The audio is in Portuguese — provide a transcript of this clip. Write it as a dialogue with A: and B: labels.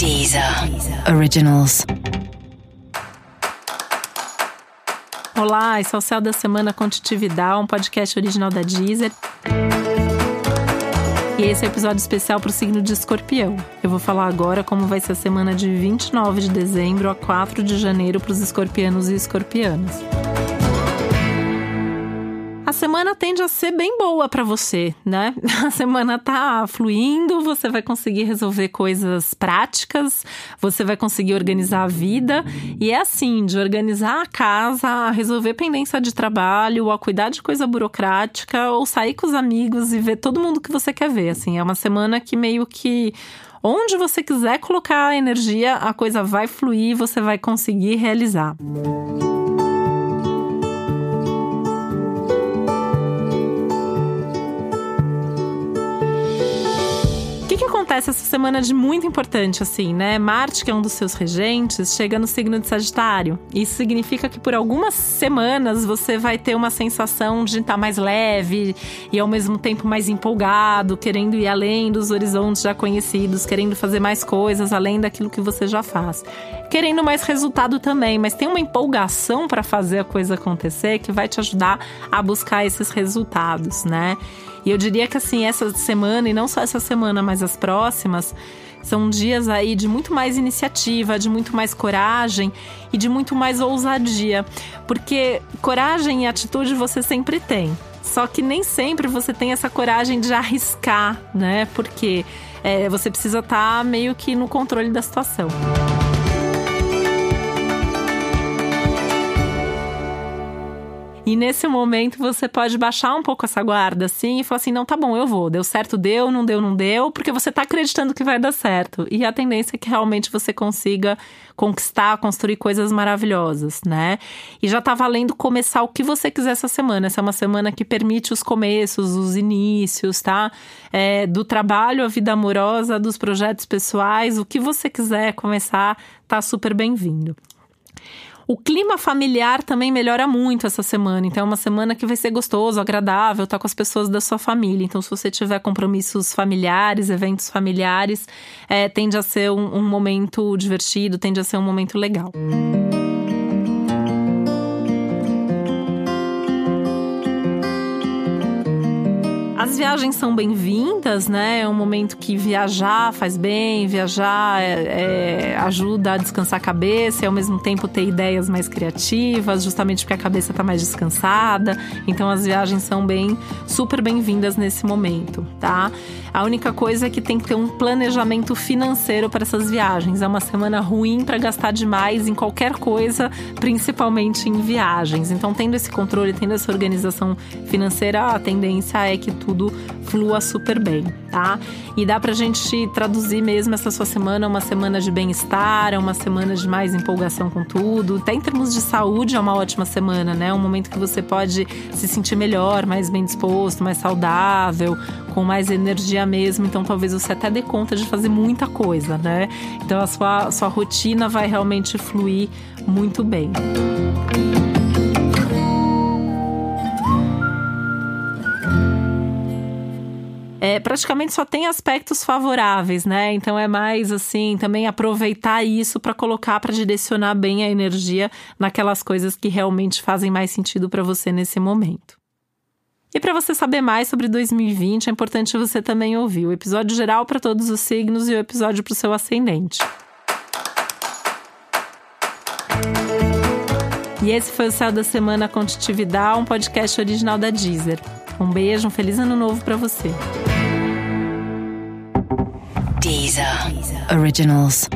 A: Deezer Originals.
B: Olá, esse é o Céu da Semana Contitividade, um podcast original da Deezer. E esse é o um episódio especial para o signo de escorpião. Eu vou falar agora como vai ser a semana de 29 de dezembro a 4 de janeiro para os escorpianos e escorpianas. A semana tende a ser bem boa para você, né? A semana tá fluindo, você vai conseguir resolver coisas práticas, você vai conseguir organizar a vida. E é assim, de organizar a casa, a resolver pendência de trabalho, a cuidar de coisa burocrática, ou sair com os amigos e ver todo mundo que você quer ver. Assim, é uma semana que meio que onde você quiser colocar a energia, a coisa vai fluir, você vai conseguir realizar. Música acontece essa semana de muito importante, assim, né? Marte, que é um dos seus regentes, chega no signo de Sagitário. Isso significa que por algumas semanas você vai ter uma sensação de estar mais leve e ao mesmo tempo mais empolgado, querendo ir além dos horizontes já conhecidos, querendo fazer mais coisas além daquilo que você já faz. Querendo mais resultado também, mas tem uma empolgação para fazer a coisa acontecer que vai te ajudar a buscar esses resultados, né? E eu diria que assim, essa semana, e não só essa semana, mas as próximas, são dias aí de muito mais iniciativa, de muito mais coragem e de muito mais ousadia. Porque coragem e atitude você sempre tem. Só que nem sempre você tem essa coragem de arriscar, né? Porque é, você precisa estar tá meio que no controle da situação. E nesse momento você pode baixar um pouco essa guarda assim e falar assim: não, tá bom, eu vou. Deu certo, deu, não deu, não deu, porque você tá acreditando que vai dar certo. E a tendência é que realmente você consiga conquistar, construir coisas maravilhosas, né? E já tá valendo começar o que você quiser essa semana. Essa é uma semana que permite os começos, os inícios, tá? É, do trabalho, a vida amorosa, dos projetos pessoais, o que você quiser começar, tá super bem-vindo. O clima familiar também melhora muito essa semana. Então, é uma semana que vai ser gostoso, agradável, tá com as pessoas da sua família. Então, se você tiver compromissos familiares, eventos familiares, é, tende a ser um, um momento divertido, tende a ser um momento legal. Música As viagens são bem-vindas, né? É um momento que viajar faz bem, viajar é, é, ajuda a descansar a cabeça e ao mesmo tempo ter ideias mais criativas, justamente porque a cabeça está mais descansada. Então as viagens são bem, super bem-vindas nesse momento, tá? A única coisa é que tem que ter um planejamento financeiro para essas viagens. É uma semana ruim para gastar demais em qualquer coisa, principalmente em viagens. Então, tendo esse controle, tendo essa organização financeira, a tendência é que tudo tudo flua super bem, tá? E dá pra gente traduzir mesmo essa sua semana uma semana de bem-estar, uma semana de mais empolgação com tudo. Até em termos de saúde é uma ótima semana, né? Um momento que você pode se sentir melhor, mais bem disposto, mais saudável, com mais energia mesmo. Então talvez você até dê conta de fazer muita coisa, né? Então a sua, sua rotina vai realmente fluir muito bem. É, praticamente só tem aspectos favoráveis, né? Então é mais assim, também aproveitar isso para colocar, para direcionar bem a energia naquelas coisas que realmente fazem mais sentido para você nesse momento. E para você saber mais sobre 2020, é importante você também ouvir o episódio geral para todos os signos e o episódio para o seu ascendente. E esse foi o Céu da Semana Contitividade, um podcast original da Deezer. Um beijo, um feliz ano novo para você.
A: Deezer. Originals.